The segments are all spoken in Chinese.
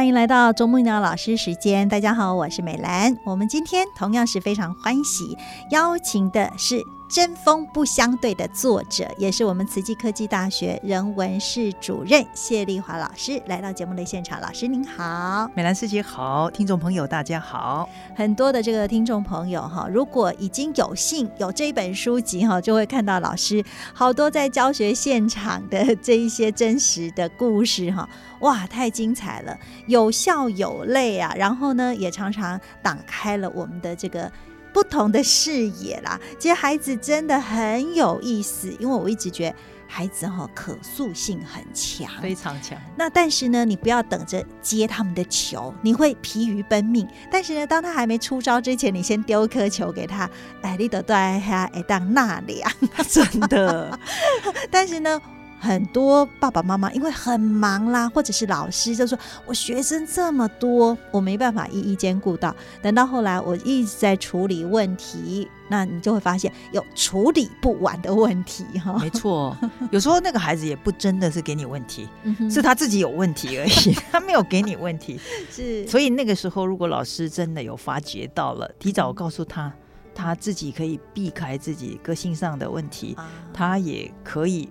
欢迎来到啄木鸟老师时间，大家好，我是美兰。我们今天同样是非常欢喜，邀请的是。针锋不相对的作者，也是我们慈济科技大学人文室主任谢丽华老师来到节目的现场。老师您好，美兰师姐好，听众朋友大家好。很多的这个听众朋友哈，如果已经有幸有这一本书籍哈，就会看到老师好多在教学现场的这一些真实的故事哈，哇，太精彩了，有笑有泪啊，然后呢，也常常打开了我们的这个。不同的视野啦，其实孩子真的很有意思，因为我一直觉得孩子哈可塑性很强，非常强。那但是呢，你不要等着接他们的球，你会疲于奔命。但是呢，当他还没出招之前，你先丢一颗球给他，哎，你得对他哎当纳凉，真的。但是呢。很多爸爸妈妈因为很忙啦，或者是老师就说：“我学生这么多，我没办法一一兼顾到。”等到后来，我一直在处理问题，那你就会发现有处理不完的问题哈。没错，有时候那个孩子也不真的是给你问题，是他自己有问题而已，他没有给你问题。是，所以那个时候，如果老师真的有发觉到了，提早告诉他，他自己可以避开自己个性上的问题，他也可以。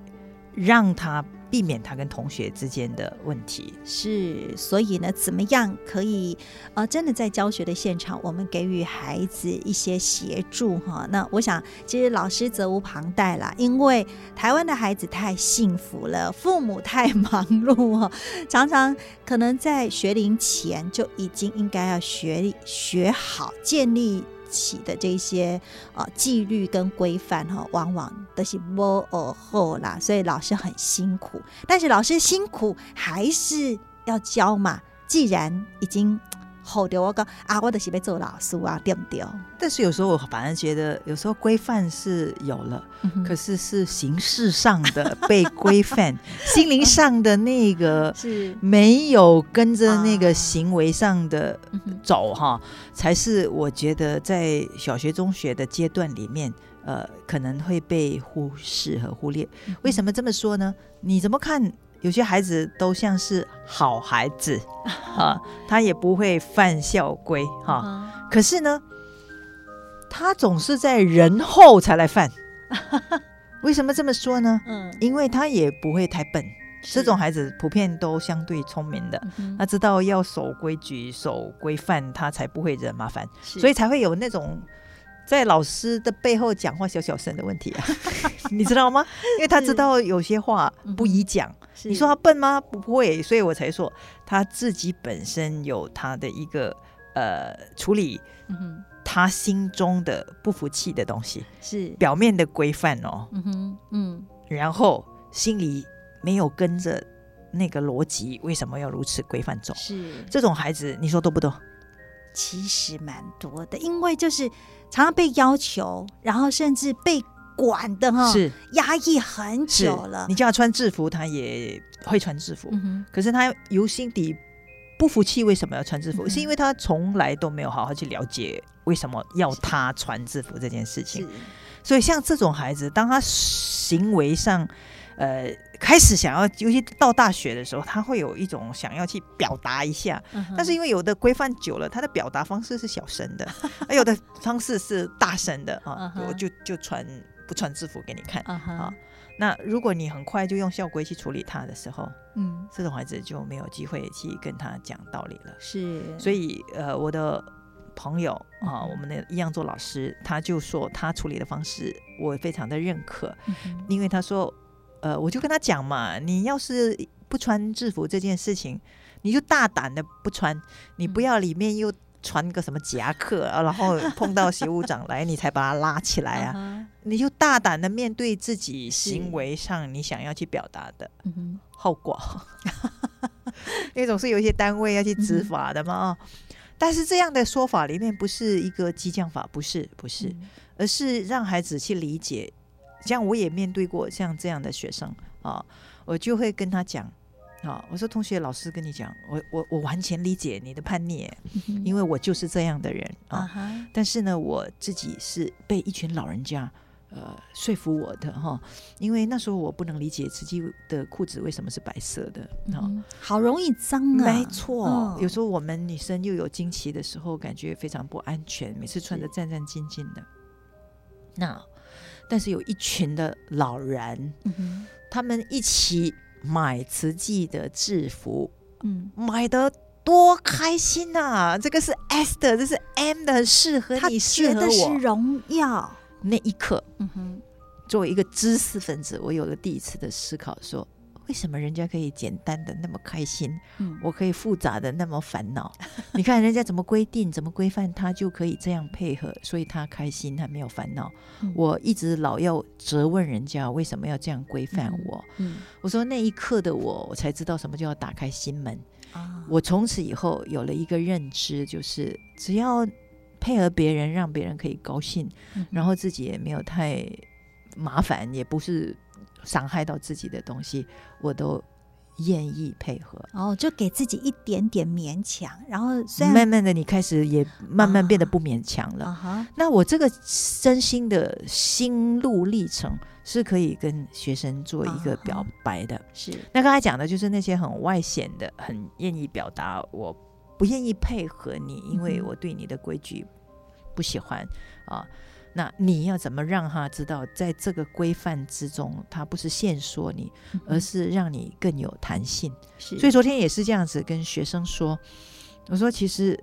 让他避免他跟同学之间的问题是，所以呢，怎么样可以呃，真的在教学的现场，我们给予孩子一些协助哈？那我想，其实老师责无旁贷啦，因为台湾的孩子太幸福了，父母太忙碌哈，常常可能在学龄前就已经应该要学学好建立。起的这些呃纪律跟规范哈，往往都是摸而后啦，所以老师很辛苦。但是老师辛苦还是要教嘛，既然已经。好的，我讲啊，我就是被做老师啊，对不对？但是有时候我反而觉得，有时候规范是有了，可是是形式上的被规范，心灵上的那个 是没有跟着那个行为上的走哈，才是我觉得在小学、中学的阶段里面，呃，可能会被忽视和忽略。为什么这么说呢？你怎么看？有些孩子都像是好孩子，啊，他也不会犯校规，哈。可是呢，他总是在人后才来犯。为什么这么说呢？嗯，因为他也不会太笨。这种孩子普遍都相对聪明的，他知道要守规矩、守规范，他才不会惹麻烦，所以才会有那种。在老师的背后讲话小小声的问题啊，你知道吗？因为他知道有些话不宜讲。你说他笨吗？不会，所以我才说他自己本身有他的一个呃处理，他心中的不服气的东西是表面的规范哦，嗯哼，嗯，然后心里没有跟着那个逻辑，为什么要如此规范走？是这种孩子，你说多不多？其实蛮多的，因为就是常常被要求，然后甚至被管的哈，是压抑很久了。你叫他穿制服，他也会穿制服，可是他由心底不服气，为什么要穿制服？是因为他从来都没有好好去了解为什么要他穿制服这件事情。所以像这种孩子，当他行为上。呃，开始想要，尤其到大学的时候，他会有一种想要去表达一下，但是因为有的规范久了，他的表达方式是小声的，而有的方式是大声的啊，我就就穿不穿制服给你看啊。那如果你很快就用校规去处理他的时候，嗯，这种孩子就没有机会去跟他讲道理了。是，所以呃，我的朋友啊，我们的一样做老师，他就说他处理的方式我非常的认可，因为他说。呃，我就跟他讲嘛，你要是不穿制服这件事情，你就大胆的不穿，你不要里面又穿个什么夹克，然后碰到学务长来，你才把他拉起来啊。你就大胆的面对自己行为上你想要去表达的后果。因为总是有一些单位要去执法的嘛啊，但是这样的说法里面不是一个激将法，不是不是，而是让孩子去理解。像我也面对过像这样的学生啊，我就会跟他讲啊，我说同学，老师跟你讲，我我我完全理解你的叛逆，因为我就是这样的人啊。但是呢，我自己是被一群老人家。呃，说服我的哈，因为那时候我不能理解自己的裤子为什么是白色的哈，好容易脏啊。没错，有时候我们女生又有经期的时候，感觉非常不安全，每次穿的战战兢兢的。那但是有一群的老人，他们一起买慈济的制服，嗯，买的多开心呐！这个是 S 的，这是 M 的，适合你，适合我，是荣耀。那一刻，嗯哼，作为一个知识分子，我有了第一次的思考：说为什么人家可以简单的那么开心，嗯，我可以复杂的那么烦恼？你看人家怎么规定、怎么规范，他就可以这样配合，所以他开心，他没有烦恼。我一直老要责问人家为什么要这样规范我。嗯，我说那一刻的我，我才知道什么叫打开心门啊！我从此以后有了一个认知，就是只要。配合别人，让别人可以高兴，然后自己也没有太麻烦，也不是伤害到自己的东西，我都愿意配合。哦，就给自己一点点勉强，然后慢慢的，你开始也慢慢变得不勉强了。那我这个真心的心路历程是可以跟学生做一个表白的。是，那刚才讲的就是那些很外显的，很愿意表达我。不愿意配合你，因为我对你的规矩不喜欢啊。那你要怎么让他知道，在这个规范之中，他不是限缩你，而是让你更有弹性。所以昨天也是这样子跟学生说，我说其实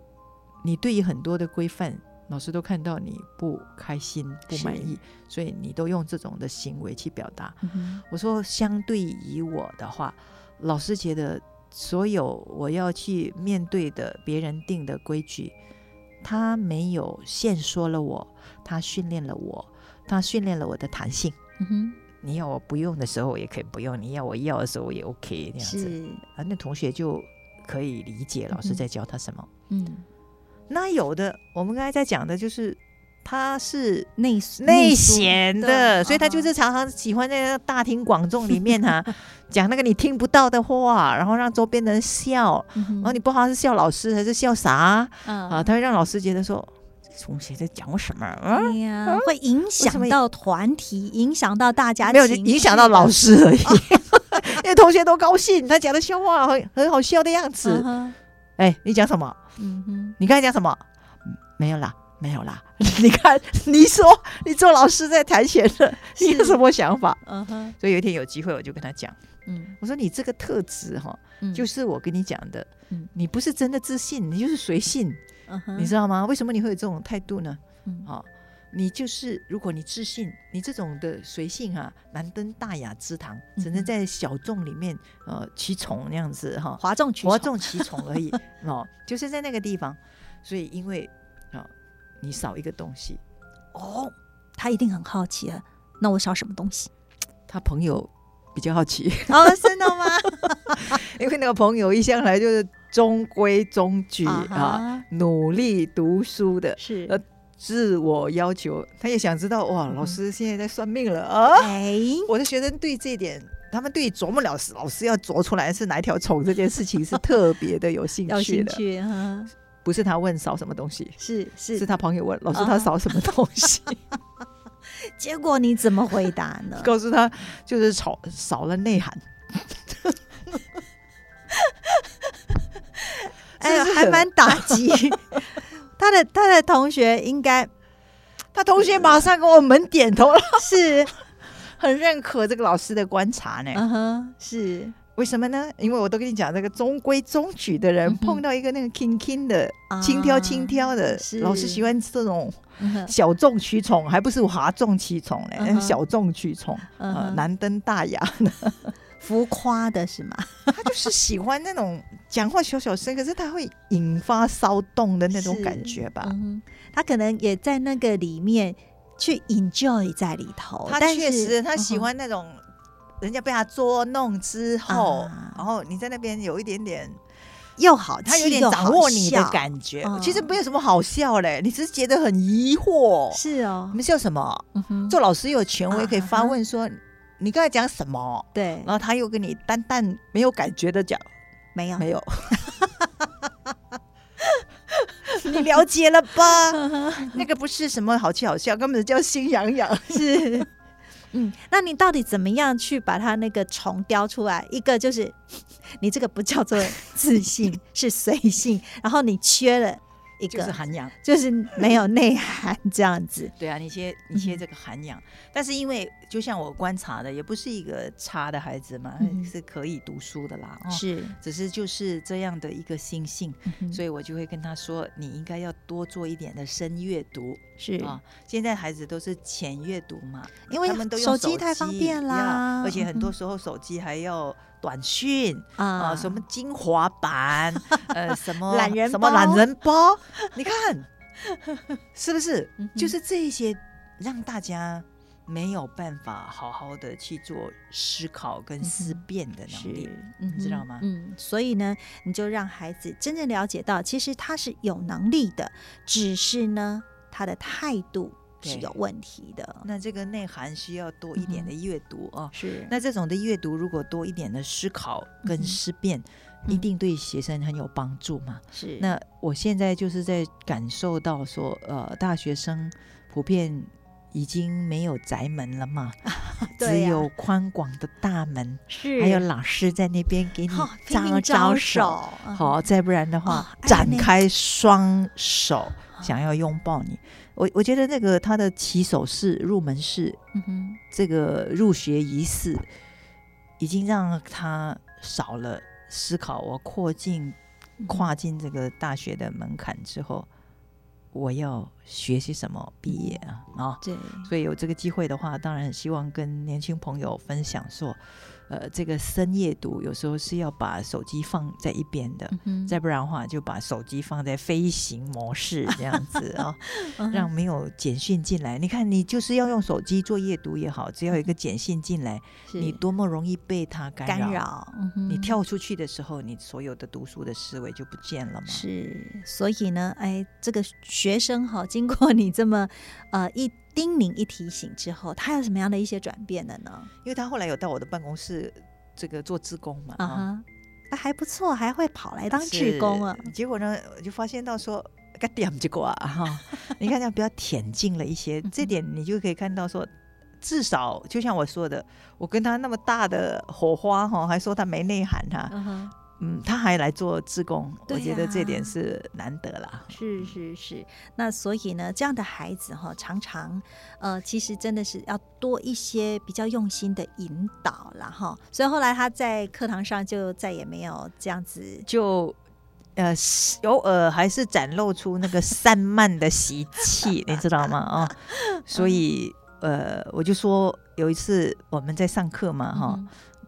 你对于很多的规范，老师都看到你不开心、不满意，所以你都用这种的行为去表达。我说相对于我的话，老师觉得。所有我要去面对的别人定的规矩，他没有限缩了我，他训练了我，他训练了我的弹性。嗯哼，你要我不用的时候也可以不用，你要我要的时候也 OK 那样子啊。那同学就可以理解老师在教他什么。嗯，那有的我们刚才在讲的就是。他是内内显的，所以他就是常常喜欢在大庭广众里面哈 讲那个你听不到的话，然后让周边的人笑，然后你不知道是笑老师还是笑啥啊？他会让老师觉得说同学在讲什么？哎呀，会影响到团体，影响到大家，没有影响到老师而已。因为同学都高兴，他讲的笑话很很好笑的样子。哎，你讲什么？嗯哼，你刚才讲什么？没有啦。没有啦，你看，你说你做老师在谈钱的，你有什么想法？嗯哼，所以有一天有机会，我就跟他讲，嗯，我说你这个特质哈，就是我跟你讲的，嗯，你不是真的自信，你就是随性，嗯哼，你知道吗？为什么你会有这种态度呢？嗯，好，你就是如果你自信，你这种的随性啊，难登大雅之堂，只能在小众里面呃取宠那样子哈，哗众取哗众取宠而已 哦，就是在那个地方，所以因为。你少一个东西哦，他一定很好奇啊。那我少什么东西？他朋友比较好奇哦，真的吗？因为那个朋友一向来就是中规中矩啊，努力读书的，是呃，自我要求。他也想知道哇，老师现在在算命了啊？哎，我的学生对这点，他们对琢磨老师老师要琢出来是哪一条虫这件事情是特别的有兴趣的。不是他问少什么东西，是是是他朋友问老师他少什么东西，结果你怎么回答呢？告诉他就是少少了内涵，哎，还蛮打击他的他的同学，应该他同学马上跟我们点头了，是很认可这个老师的观察呢。嗯哼，是。为什么呢？因为我都跟你讲，那个中规中矩的人碰到一个那个轻轻的、轻佻轻佻的，老是喜欢这种小众取宠，还不是哗众取宠嘞，小众取宠，难登大雅的，浮夸的是吗？他就是喜欢那种讲话小小声，可是他会引发骚动的那种感觉吧？他可能也在那个里面。去 enjoy 在里头。他确实他喜欢那种人家被他捉弄之后，然后你在那边有一点点。又好，他有点掌握你的感觉。其实没有什么好笑嘞，你只是觉得很疑惑。是哦，你们笑什么？做老师有权威可以发问说：“你刚才讲什么？”对，然后他又跟你淡淡没有感觉的讲：“没有，没有。”你了解了吧？那个不是什么好气好笑，根本叫心痒痒。是。嗯，那你到底怎么样去把它那个虫雕出来？一个就是 你这个不叫做自信，是随性，然后你缺了。一个是涵养，就是没有内涵这样子。对啊，你缺你缺这个涵养，但是因为就像我观察的，也不是一个差的孩子嘛，是可以读书的啦。是，只是就是这样的一个心性，所以我就会跟他说，你应该要多做一点的深阅读。是啊，现在孩子都是浅阅读嘛，因为他们都用手机太方便啦，而且很多时候手机还要。短讯啊，什么精华版，呃，什么懒人什么懒人包，你看 是不是？就是这些让大家没有办法好好的去做思考跟思辨的能力，你知道吗？嗯，所以呢，你就让孩子真正了解到，其实他是有能力的，只是呢，他的态度。是有问题的，那这个内涵需要多一点的阅读啊。是，那这种的阅读如果多一点的思考跟思辨，一定对学生很有帮助嘛。是，那我现在就是在感受到说，呃，大学生普遍已经没有宅门了嘛，只有宽广的大门，是，还有老师在那边给你招招手，好，再不然的话，展开双手。想要拥抱你，我我觉得那个他的起手式、入门式，嗯哼，这个入学仪式，已经让他少了思考。我扩进、跨进这个大学的门槛之后，我要学习什么？毕业啊啊！对，所以有这个机会的话，当然希望跟年轻朋友分享说。呃，这个深夜读有时候是要把手机放在一边的，嗯再不然的话就把手机放在飞行模式这样子啊，让没有简讯进来。你看，你就是要用手机做夜读也好，只要有一个简讯进来，你多么容易被它干扰。你跳出去的时候，你所有的读书的思维就不见了嘛。是，所以呢，哎，这个学生哈，经过你这么呃一。叮咛一提醒之后，他有什么样的一些转变的呢？因为他后来有到我的办公室这个做志工嘛，啊，那还不错，还会跑来当志工啊。结果呢，我就发现到说，个点结果啊，哈，你看这样比较恬静了一些，这点你就可以看到说，至少就像我说的，我跟他那么大的火花哈，还说他没内涵哈。嗯，他还来做志工，我觉得这点是难得啦。是是是，那所以呢，这样的孩子哈，常常呃，其实真的是要多一些比较用心的引导了哈。所以后来他在课堂上就再也没有这样子，就呃偶尔还是展露出那个散漫的习气，你知道吗？啊，所以呃，我就说有一次我们在上课嘛，哈，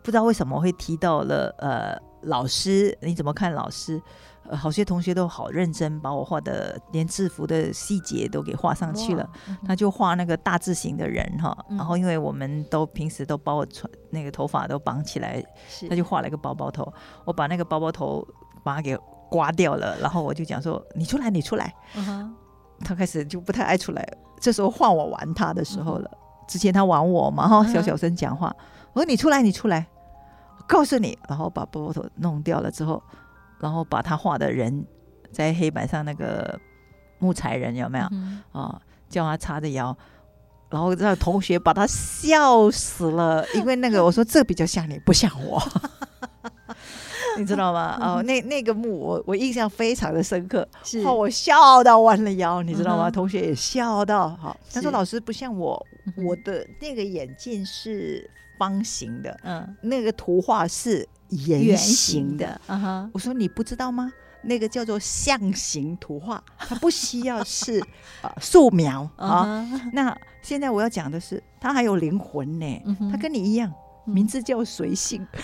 不知道为什么会提到了呃。老师，你怎么看？老师，呃，好些同学都好认真，把我画的连制服的细节都给画上去了。他就画那个大字型的人哈，然后因为我们都平时都把我穿那个头发都绑起来，他就画了一个包包头。我把那个包包头把它给刮掉了，然后我就讲说：“你出来，你出来。”他开始就不太爱出来。这时候换我玩他的时候了。之前他玩我嘛哈，小小声讲话。我说：“你出来，你出来。”告诉你，然后把波波头弄掉了之后，然后把他画的人在黑板上那个木材人有没有啊？叫他叉着腰，然后让同学把他笑死了，因为那个我说这比较像你，不像我，你知道吗？哦，那那个幕我我印象非常的深刻，是我笑到弯了腰，你知道吗？同学也笑到好，他说老师不像我，我的那个眼镜是。方形的，嗯，那个图画是圆形的，嗯哼。我说你不知道吗？那个叫做象形图画，它不需要是啊 素描啊。那现在我要讲的是，它还有灵魂呢，它跟你一样，名字叫随性。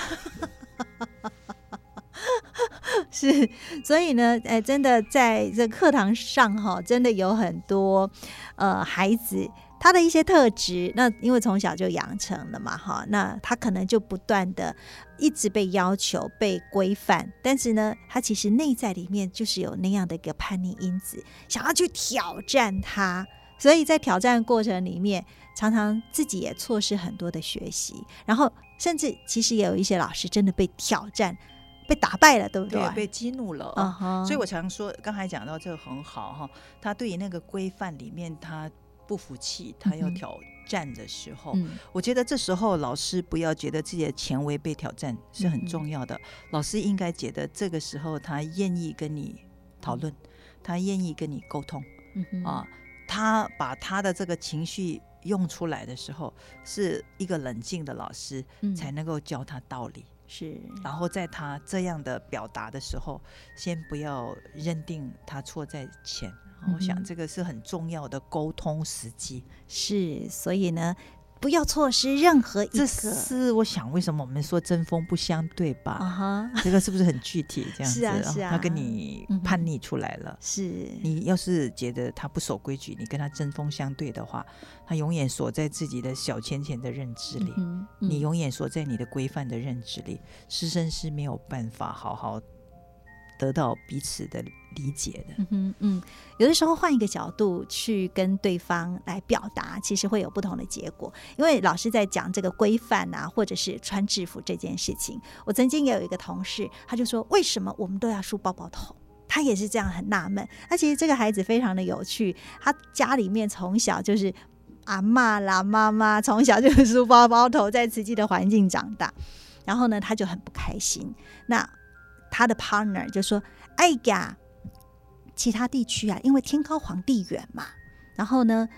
是，所以呢，哎，真的在这课堂上哈，真的有很多呃孩子。他的一些特质，那因为从小就养成了嘛，哈，那他可能就不断的一直被要求、被规范，但是呢，他其实内在里面就是有那样的一个叛逆因子，想要去挑战他，所以在挑战过程里面，常常自己也错失很多的学习，然后甚至其实也有一些老师真的被挑战。被打败了，对不对？被激怒了，所以我常说，刚才讲到这个很好哈。他对于那个规范里面，他不服气，他要挑战的时候，我觉得这时候老师不要觉得自己的权威被挑战是很重要的。老师应该觉得这个时候他愿意跟你讨论，他愿意跟你沟通啊。他把他的这个情绪用出来的时候，是一个冷静的老师才能够教他道理。是，然后在他这样的表达的时候，先不要认定他错在前。我想这个是很重要的沟通时机。是，所以呢。不要错失任何一个。这是我想，为什么我们说针锋不相对吧？啊哈，这个是不是很具体？这样子，是啊，是啊。他跟你叛逆出来了，是你要是觉得他不守规矩，你跟他针锋相对的话，他永远锁在自己的小浅浅的认知里，你永远锁在你的规范的认知里，师生是没有办法好好。得到彼此的理解的，嗯嗯，有的时候换一个角度去跟对方来表达，其实会有不同的结果。因为老师在讲这个规范啊，或者是穿制服这件事情，我曾经也有一个同事，他就说：“为什么我们都要梳包包头？”他也是这样很纳闷。那其实这个孩子非常的有趣，他家里面从小就是阿妈啦、妈妈，从小就是梳包包头，在慈济的环境长大，然后呢，他就很不开心。那他的 partner 就说：“哎呀，其他地区啊，因为天高皇帝远嘛。然后呢，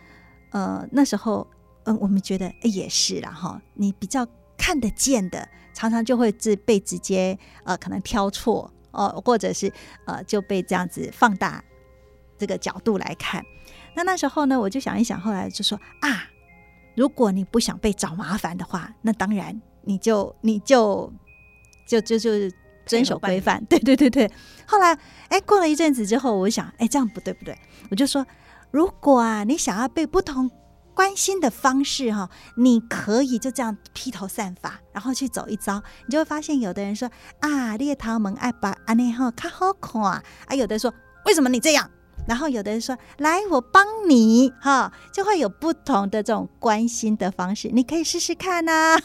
呃，那时候，嗯，我们觉得哎也是啦哈。你比较看得见的，常常就会自被直接呃可能挑错哦，或者是呃就被这样子放大这个角度来看。那那时候呢，我就想一想，后来就说啊，如果你不想被找麻烦的话，那当然你就你就就就就。”遵守规范，对对对对。后来，哎，过了一阵子之后，我想，哎，这样不对不对。我就说，如果啊，你想要被不同关心的方式哈，你可以就这样披头散发，然后去走一遭，你就会发现，有的人说啊，猎桃门爱把安内哈卡好看啊，啊，有的说为什么你这样？然后有的人说：“来，我帮你哈，就会有不同的这种关心的方式，你可以试试看呐。”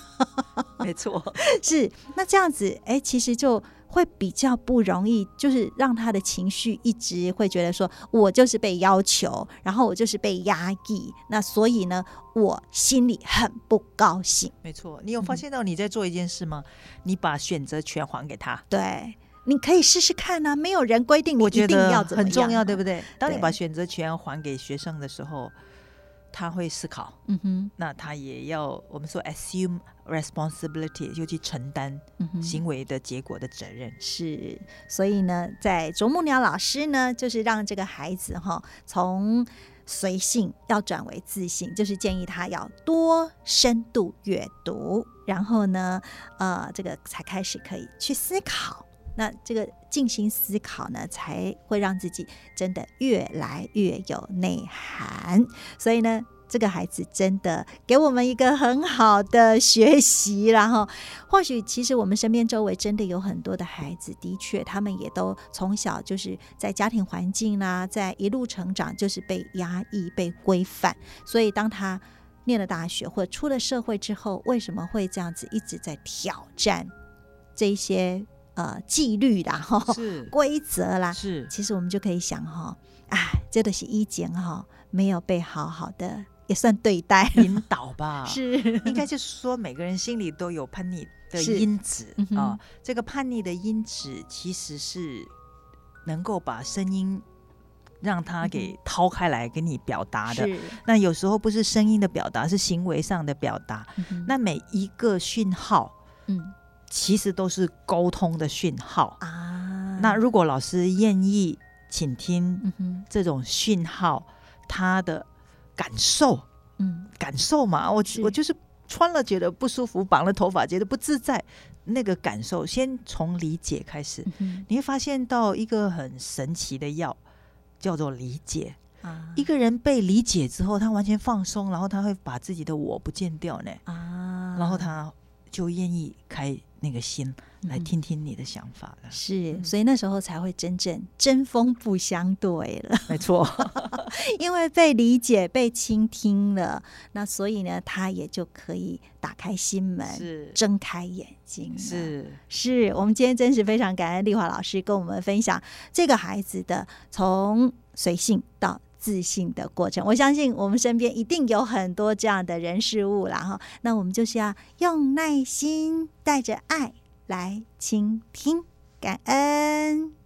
没错，是那这样子，哎，其实就会比较不容易，就是让他的情绪一直会觉得说，我就是被要求，然后我就是被压抑，那所以呢，我心里很不高兴。没错，你有发现到你在做一件事吗？你把选择权还给他。对。你可以试试看啊，没有人规定你一定要怎么样，很重要，对不对？当你把选择权还给学生的时候，他会思考，嗯哼，那他也要我们说 assume responsibility，就去承担行为的结果的责任。是，所以呢，在啄木鸟老师呢，就是让这个孩子哈，从随性要转为自信，就是建议他要多深度阅读，然后呢，呃，这个才开始可以去思考。那这个静心思考呢，才会让自己真的越来越有内涵。所以呢，这个孩子真的给我们一个很好的学习。然后，或许其实我们身边周围真的有很多的孩子，的确他们也都从小就是在家庭环境啦，在一路成长就是被压抑、被规范。所以当他念了大学或出了社会之后，为什么会这样子一直在挑战这些？呃，纪律啦，哈，是规则啦，是。其实我们就可以想哈，哎，这都是一检哈，没有被好好的也算对待引导吧。是，应该就是说每个人心里都有叛逆的因子啊。这个叛逆的因子其实是能够把声音让他给掏开来给你表达的。那有时候不是声音的表达，是行为上的表达。那每一个讯号，嗯。其实都是沟通的讯号。啊。那如果老师愿意倾听这种讯号，他的感受，嗯，感受嘛，我我就是穿了觉得不舒服，绑了头发觉得不自在，那个感受先从理解开始，你会发现到一个很神奇的药，叫做理解。啊，一个人被理解之后，他完全放松，然后他会把自己的我不见掉呢。啊，然后他就愿意开那个心。来听听你的想法了，是，所以那时候才会真正针锋不相对了。没错，因为被理解、被倾听了，那所以呢，他也就可以打开心门，是睁开眼睛。是，是我们今天真是非常感恩丽华老师跟我们分享这个孩子的从随性到自信的过程。我相信我们身边一定有很多这样的人事物了哈。那我们就是要用耐心，带着爱。来倾听，感恩。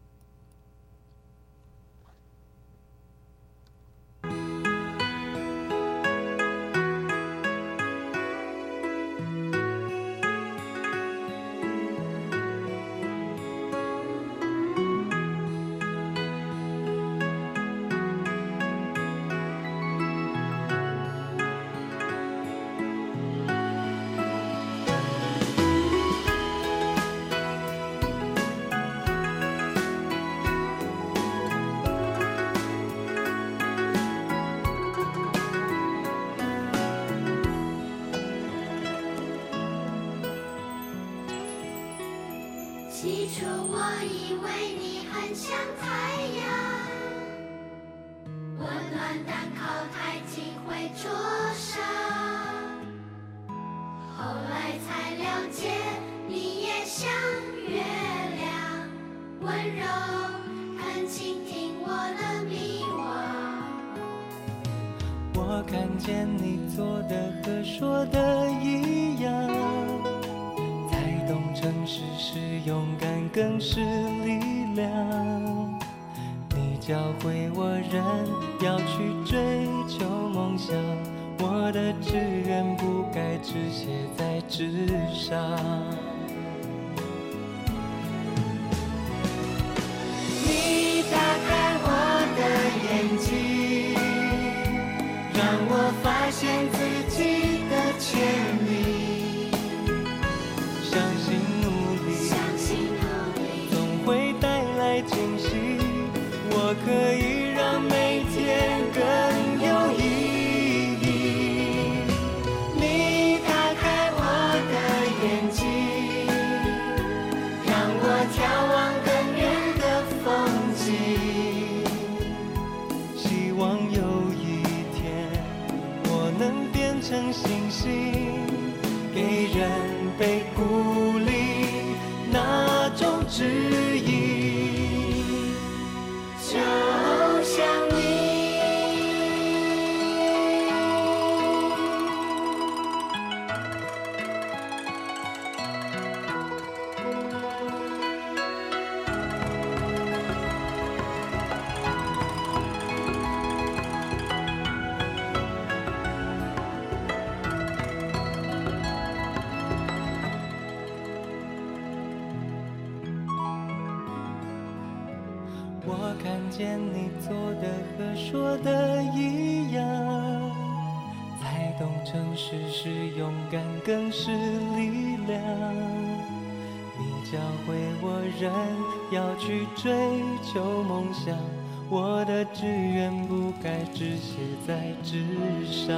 像太阳温暖蛋靠太近会灼伤后来才了解你也像月亮温柔的倾听我的迷惘。我看见你做的和说的一样。诚实是勇敢更是力量你教会我人要去追求梦想我的志愿不该只写在纸上你打开我的眼睛让我发现说的一样，才懂诚实是勇敢，更是力量。你教会我人要去追求梦想，我的志愿不该只写在纸上。